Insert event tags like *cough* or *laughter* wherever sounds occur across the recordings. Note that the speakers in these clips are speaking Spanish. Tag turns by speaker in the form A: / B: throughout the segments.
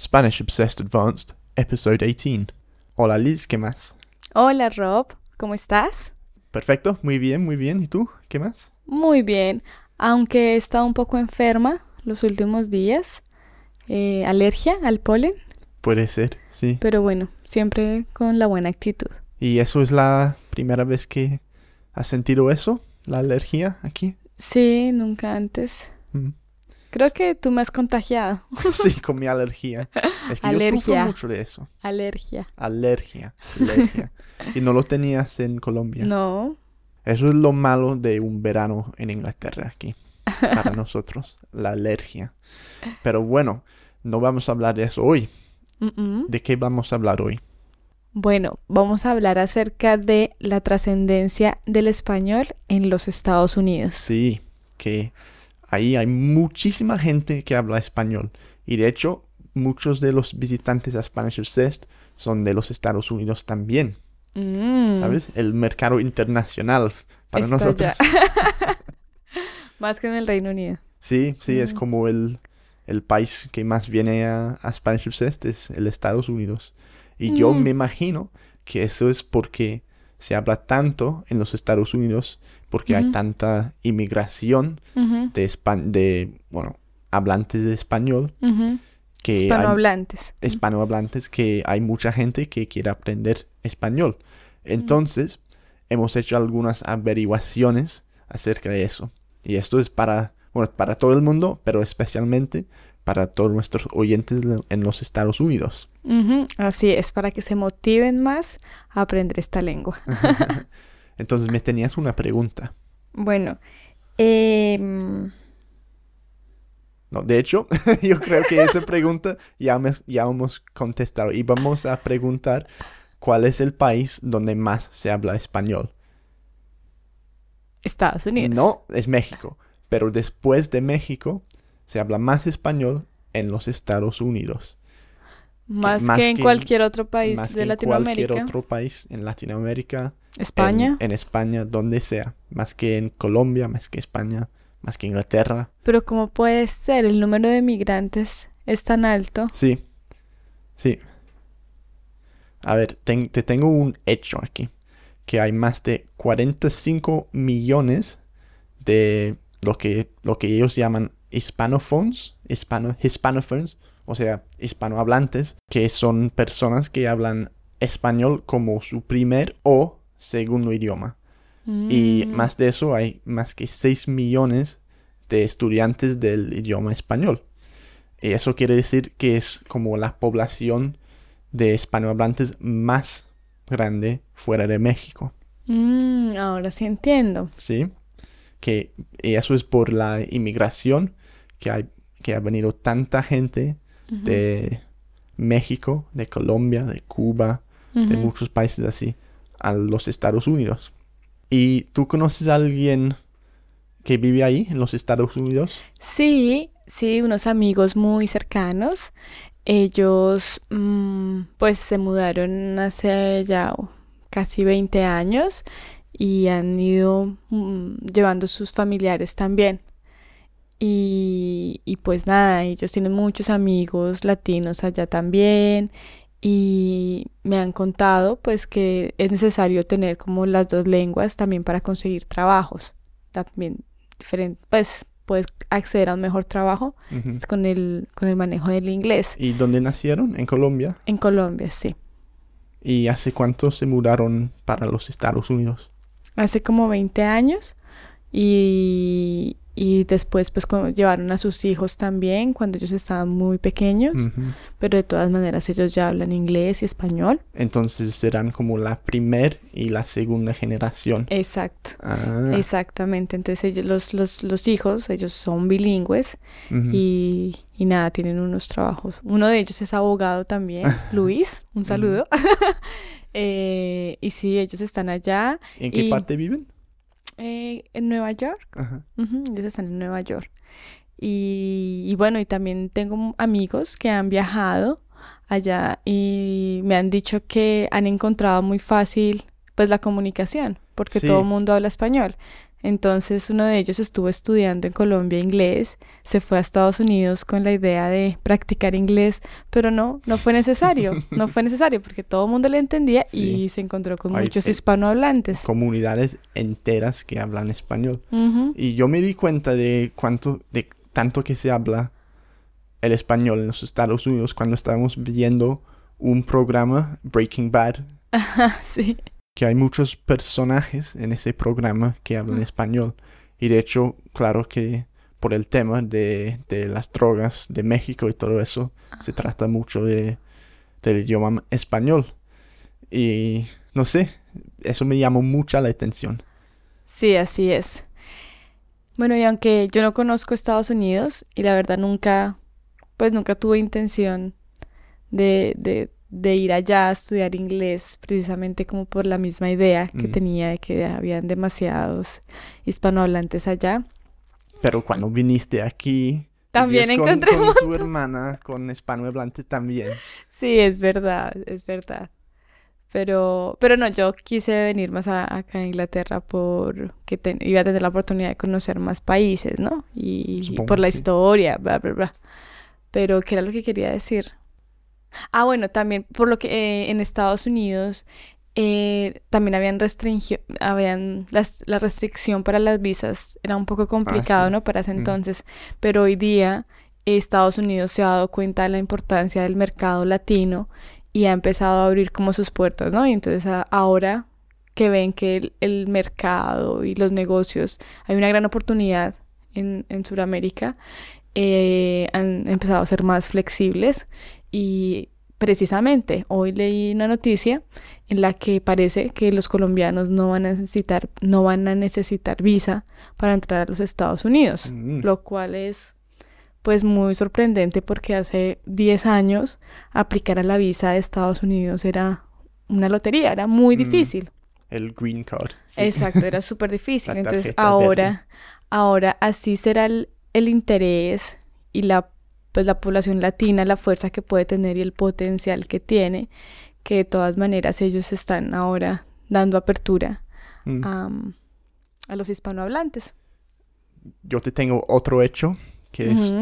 A: Spanish Obsessed Advanced, Episode 18. Hola Liz, ¿qué más?
B: Hola Rob, ¿cómo estás?
A: Perfecto, muy bien, muy bien. ¿Y tú? ¿Qué más?
B: Muy bien, aunque he estado un poco enferma los últimos días. Eh, alergia al polen,
A: Puede ser, sí.
B: pero bueno, siempre con la buena actitud.
A: ¿Y eso es la primera vez que has sentido eso? ¿La alergia aquí?
B: Sí, nunca antes.
A: Mm.
B: Creo que tú me has contagiado. *laughs*
A: Sí, con mi alergia. Es que yo sufro
B: Alergia.
A: mucho de eso.
B: Alergia.
A: Alergia. *laughs* alergia. y no lo tenías en Colombia.
B: No.
A: Eso es lo malo de un verano en Inglaterra aquí. Para nosotros. La alergia. Pero bueno, no vamos a hablar de eso hoy. ¿De qué vamos a hablar hoy?
B: Bueno, vamos a hablar acerca de la trascendencia del español en los Estados Unidos.
A: Sí, que ahí hay muchísima gente que habla español. Y de hecho, muchos de los visitantes a Spanish Obsessed son de los Estados Unidos también.
B: Mm,
A: ¿Sabes? El mercado internacional para
B: está
A: nosotros. *laughs*
B: Más que en el Reino Unido.
A: Sí, sí, es
B: Mm.
A: como el, el país que más viene a, a Spanish Obsessed es el Estados Unidos. Y yo
B: Mm.
A: me imagino que eso es porque se habla tanto en los Estados Unidos, porque hay tanta inmigración de, bueno, hablantes de español, que hay
B: Hispanohablantes.
A: hispanohablantes, que hay mucha gente que quiere aprender español. Entonces, hemos hecho algunas averiguaciones acerca de eso. Y esto es para, bueno, para todo el mundo, pero especialmente para todos nuestros oyentes en los Estados Unidos.
B: Así es, para que se motiven más a aprender esta lengua. *laughs*
A: Entonces, me tenías una pregunta.
B: Bueno, em,
A: No, de hecho, *laughs* yo creo que esa pregunta ya, me- ya hemos contestado. Y vamos a preguntar cuál es el país donde más se habla español.
B: Estados Unidos.
A: No, es México. Pero después de México, se habla más español en los Estados Unidos.
B: más,
A: más
B: que en
A: que-
B: cualquier otro país
A: más
B: de
A: que en
B: Latinoamérica.
A: cualquier otro país en Latinoamérica. en-
B: España.
A: En, España, donde sea. Más que en Colombia, más que España, más que Inglaterra.
B: Pero ¿cómo puede ser? El número de migrantes es tan alto.
A: Sí. Sí. A ver, te tengo un hecho aquí. Que hay más de 45 millones de lo que, lo que ellos llaman hispanophones, hispano, hispanophones, o sea, hispanohablantes, que son personas que hablan español como su primer o segundo idioma. Y
B: Mm,
A: más de eso, hay más que 6 millones de estudiantes del idioma español. Y eso quiere decir que es como la población de hispanohablantes más grande fuera de México.
B: mm, ahora sí entiendo.
A: ¿Sí? Que y eso es por la inmigración, que, hay, que ha venido tanta gente de México, de Colombia, de Cuba, de muchos países así a los Estados Unidos. ¿Y tú conoces a alguien que vive ahí, en los Estados Unidos?
B: Sí, sí, unos amigos muy cercanos. Ellos, mm, pues, se mudaron hace ya casi 20 años y han ido mm, llevando sus familiares también. Y, y pues nada, ellos tienen muchos amigos latinos allá también y me han contado pues que es necesario tener como las dos lenguas también para conseguir trabajos. También diferente, pues puedes acceder a un mejor trabajo con el, con el manejo del inglés.
A: ¿Y dónde nacieron? En Colombia.
B: En Colombia, sí.
A: ¿Y hace cuánto se mudaron para los Estados Unidos?
B: Hace como 20 años y, y después pues llevaron a sus hijos también cuando ellos estaban muy pequeños, pero de todas maneras ellos ya hablan inglés y español.
A: Entonces serán como la primer y la segunda generación.
B: Exacto.
A: Ah,
B: Exactamente, entonces ellos, los, los, los hijos, ellos son bilingües y, y nada, tienen unos trabajos. Uno de ellos es abogado también, *laughs* Luis, un saludo. *laughs* Eh, y sí, ellos están allá
A: ¿En qué
B: y-
A: parte viven?
B: Eh, en Nueva York.
A: Ajá.
B: Ellos están en Nueva York. Y, y bueno, y también tengo amigos que han viajado allá y me han dicho que han encontrado muy fácil pues la comunicación, porque
A: Sí.
B: todo el mundo habla español. Entonces uno de ellos estuvo estudiando en Colombia inglés, se fue a Estados Unidos con la idea de practicar inglés, pero no, no fue necesario, *laughs* no fue necesario porque todo el mundo le entendía y se encontró con muchos eh, hispanohablantes.
A: Comunidades enteras que hablan español. Y yo me di cuenta de cuánto, de tanto que se habla el español en los Estados Unidos cuando estábamos viendo un programa, Breaking Bad. *laughs*
B: sí
A: que hay muchos personajes en ese programa que hablan español. Y de hecho, claro que por el tema de, las drogas de México y todo eso, se trata mucho de, del idioma español. Y no sé, eso me llamó mucha la atención.
B: Sí, así es. Bueno, y aunque yo no conozco Estados Unidos y la verdad nunca, pues nunca tuve intención de, de de ir allá a estudiar inglés precisamente como por la misma idea que mm. tenía de que habían demasiados hispanohablantes allá.
A: Pero cuando viniste aquí...
B: También encontré
A: con, tu hermana, con hispanohablantes también.
B: Sí, es verdad, es verdad. Pero, pero no, yo quise venir más acá a Inglaterra porque iba a tener la oportunidad de conocer más países, ¿no? Y, por la historia, bla, bla, bla. Pero, ¿qué era lo que quería decir? Ah, bueno, también por lo que eh, en Estados Unidos eh, también habían restringido, habían la restricción para las visas era un poco complicado, ah, ¿no? Para ese mm. entonces, pero hoy día Estados Unidos se ha dado cuenta de la importancia del mercado latino y ha empezado a abrir como sus puertas, ¿no? Y entonces ahora que ven que el, mercado y los negocios, hay una gran oportunidad en, en Sudamérica, eh, han empezado a ser más flexibles y precisamente hoy leí una noticia en la que parece que los colombianos no van a necesitar, no van a necesitar visa para entrar a los Estados Unidos, mm. lo cual es pues muy sorprendente porque hace 10 años aplicar a la visa de Estados Unidos era una lotería, era muy mm. difícil.
A: El green card.
B: Exacto, era *laughs* súper difícil. Entonces ahora, ahora así será el, el interés y la pues la población latina, la fuerza que puede tener y el potencial que tiene, que de todas maneras ellos están ahora dando apertura mm. a, los hispanohablantes.
A: Yo te tengo otro hecho que es,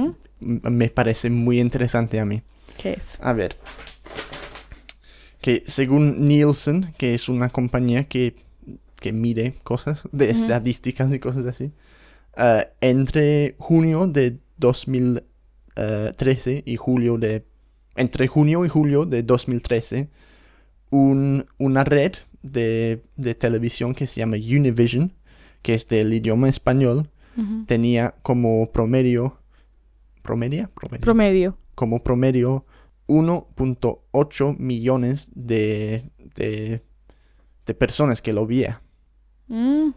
A: me parece muy interesante a mí.
B: ¿Qué es?
A: A ver. Que según Nielsen, que es una compañía que, que mide cosas de estadísticas y cosas así, uh, entre junio de 2000 13 y julio de... Entre junio y julio de 2013, un, una red de, de, televisión que se llama Univision, que es del idioma español, tenía como promedio... ¿Promedio?
B: Promedio.
A: Como promedio 1.8 millones de, de, de, personas que lo veía.
B: Mm.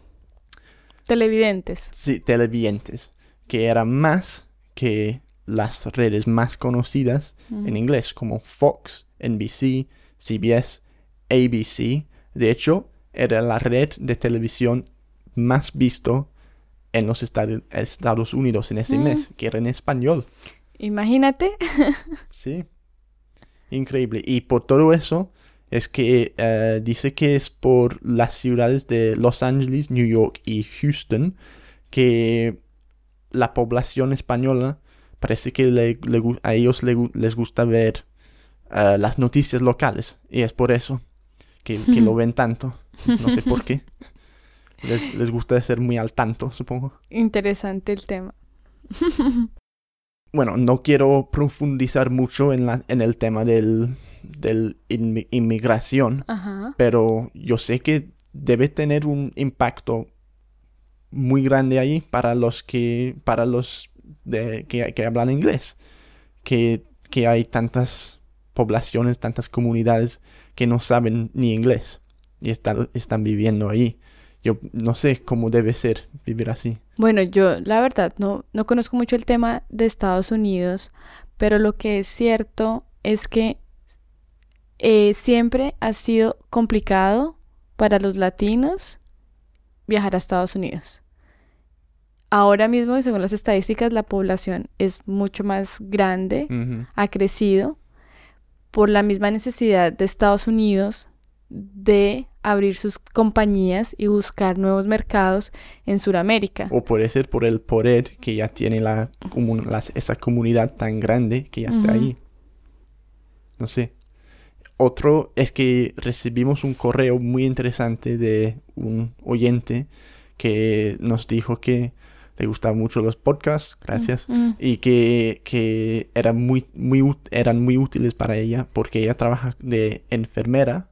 B: Televidentes.
A: Sí, televidentes. Que era más que las redes más conocidas en inglés como Fox, NBC, CBS, ABC. De hecho, era la red de televisión más visto en los Estados Unidos en ese mm. mes, que era en español.
B: Imagínate. *laughs*
A: sí. Increíble. Y por todo eso es que eh, dice que es por las ciudades de Los Ángeles, New York y Houston que la población española parece que a ellos les gusta ver uh, las noticias locales y es por eso que, lo *laughs* ven tanto. No sé por qué. Les, les, gusta ser muy al tanto, supongo.
B: Interesante el tema.
A: bueno, no quiero profundizar mucho en, la, en el tema del, del inmigración, pero yo sé que debe tener un impacto muy grande ahí para los que, para los de, que, que hablan inglés, que, que hay tantas poblaciones, tantas comunidades que no saben ni inglés y están, están viviendo ahí. Yo no sé cómo debe ser vivir así.
B: Bueno, yo la verdad no, no conozco mucho el tema de Estados Unidos, pero lo que es cierto es que eh, siempre ha sido complicado para los latinos viajar a Estados Unidos. Ahora mismo, según las estadísticas, la población es mucho más grande, ha crecido por la misma necesidad de Estados Unidos de abrir sus compañías y buscar nuevos mercados en Sudamérica.
A: O puede ser por el poder que ya tiene la, esa comunidad tan grande que ya está ahí. No sé. Otro es que recibimos un correo muy interesante de un oyente que nos dijo que le gustaban mucho los podcasts, gracias, mm, mm. y que, que eran, muy, muy, eran muy útiles para ella porque ella trabaja de enfermera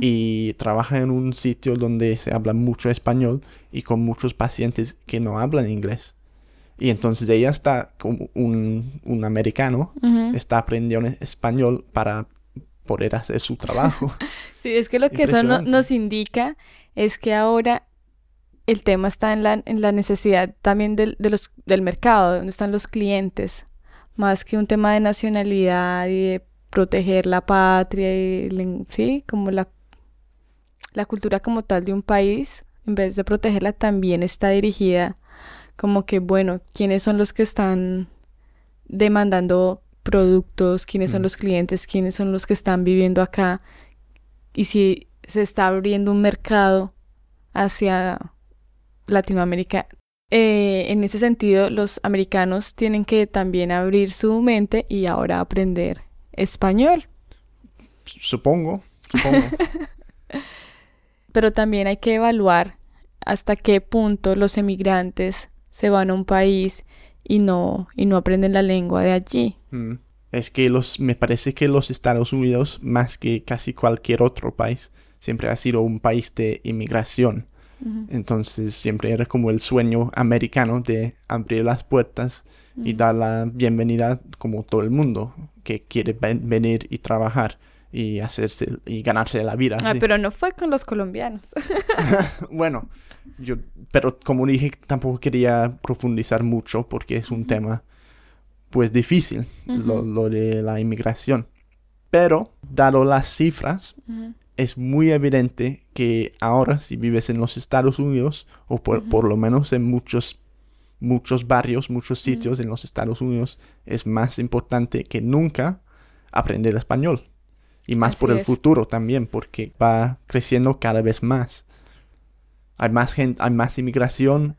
A: y trabaja en un sitio donde se habla mucho español y con muchos pacientes que no hablan inglés. Y entonces ella está como un, un americano, está aprendiendo español para poder hacer su trabajo. *laughs*
B: sí, es que lo que eso nos indica es que ahora el tema está en la, en la necesidad también del, de los, del mercado, donde están los clientes, más que un tema de nacionalidad y de proteger la patria, y, sí, como la, la cultura como tal de un país, en vez de protegerla, también está dirigida como que, bueno, ¿quiénes son los que están demandando productos? ¿Quiénes son mm. los clientes? ¿Quiénes son los que están viviendo acá? Y si se está abriendo un mercado hacia Latinoamérica. Eh, en ese sentido, los americanos tienen que también abrir su mente y ahora aprender español.
A: Supongo, supongo. *laughs*
B: Pero también hay que evaluar hasta qué punto los emigrantes se van a un país y no, y no aprenden la lengua de allí.
A: Mm. Es que los, me parece que los Estados Unidos, más que casi cualquier otro país, siempre ha sido un país de inmigración. Entonces siempre era como el sueño americano de abrir las puertas y dar la bienvenida como todo el mundo que quiere venir y trabajar y hacerse y ganarse la vida.
B: Ah, pero no fue con los colombianos. *laughs* *laughs*
A: bueno, yo, pero como dije, tampoco quería profundizar mucho porque es un tema pues difícil, lo, lo, de la inmigración. Pero, dado las cifras, es muy evidente que ahora si vives en los Estados Unidos o por, lo menos en muchos muchos barrios, muchos sitios en los Estados Unidos es más importante que nunca aprender español. Y más por el futuro también, porque va creciendo cada vez más. Hay más gente, hay más inmigración.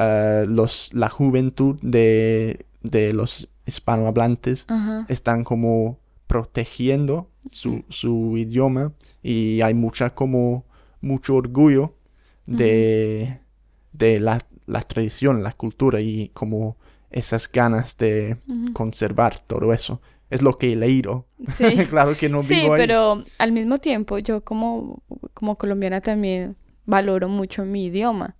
A: Eh, los, la juventud de, de los hispanohablantes están como protegiendo su, su idioma y hay mucha como mucho orgullo de, de la, la, tradición, la cultura y como esas ganas de conservar todo eso. Es lo que he leído. Sí. *laughs* claro que no vivo
B: sí, pero al mismo tiempo yo como, como colombiana también valoro mucho mi idioma,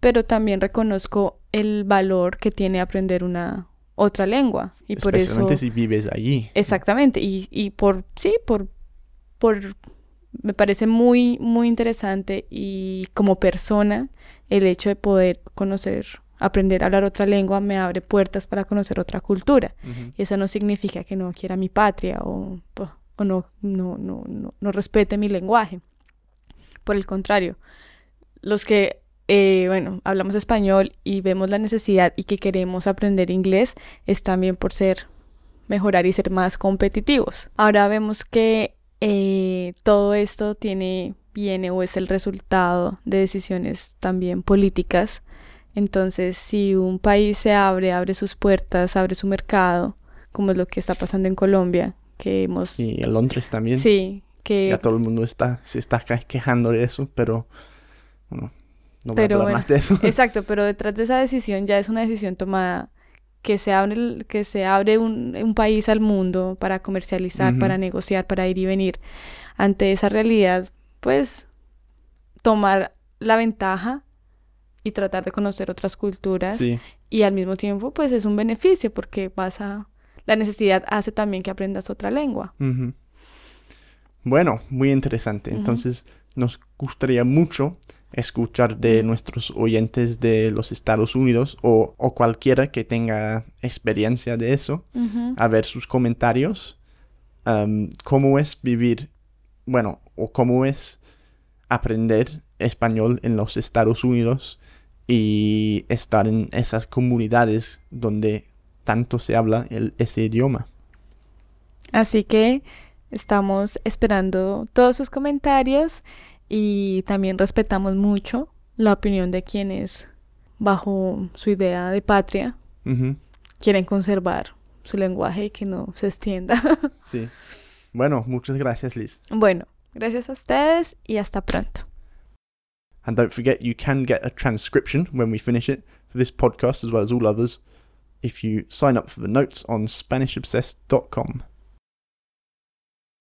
B: pero también reconozco el valor que tiene aprender una, otra lengua. Y por eso...
A: si vives allí.
B: Exactamente. Y, y por, sí, por, por, me parece muy, muy interesante y como persona el hecho de poder conocer, aprender a hablar otra lengua me abre puertas para conocer otra cultura. Y eso no significa que no quiera mi patria o, o no, no, no, no, no respete mi lenguaje. Por el contrario, los que eh, bueno, hablamos español y vemos la necesidad y que queremos aprender inglés, es también por ser, mejorar y ser más competitivos. Ahora vemos que eh, todo esto tiene, viene o es el resultado de decisiones también políticas. Entonces, si un país se abre, abre sus puertas, abre su mercado, como es lo que está pasando en Colombia, que hemos...
A: Y en Londres también.
B: Sí, que...
A: Ya todo el mundo está, se está quejando de eso, pero bueno, no pero más de eso. *laughs*
B: Exacto, pero detrás de esa decisión ya es una decisión tomada que se abre, que se abre un, un país al mundo para comercializar, para negociar, para ir y venir. Ante esa realidad, pues tomar la ventaja y tratar de conocer otras culturas y al mismo tiempo pues es un beneficio porque vas a la necesidad hace también que aprendas otra lengua.
A: Bueno, muy interesante. Entonces nos gustaría mucho escuchar de nuestros oyentes de los Estados Unidos o, cualquiera que tenga experiencia de eso, a ver sus comentarios. ¿Cómo es vivir, bueno, o cómo es aprender español en los Estados Unidos y estar en esas comunidades donde tanto se habla ese idioma?
B: Así que estamos esperando todos sus comentarios y también respetamos mucho la opinión de quienes, bajo su idea de patria,
A: Ujú,
B: quieren conservar su lenguaje y que no se extienda. *laughs*
A: Sí. Bueno, muchas gracias, Liz.
B: bueno, gracias a ustedes y hasta pronto.
A: And don't forget, you can get a transcription when we finish it for this podcast as well as all others if you sign up for the notes on SpanishObsessed.com.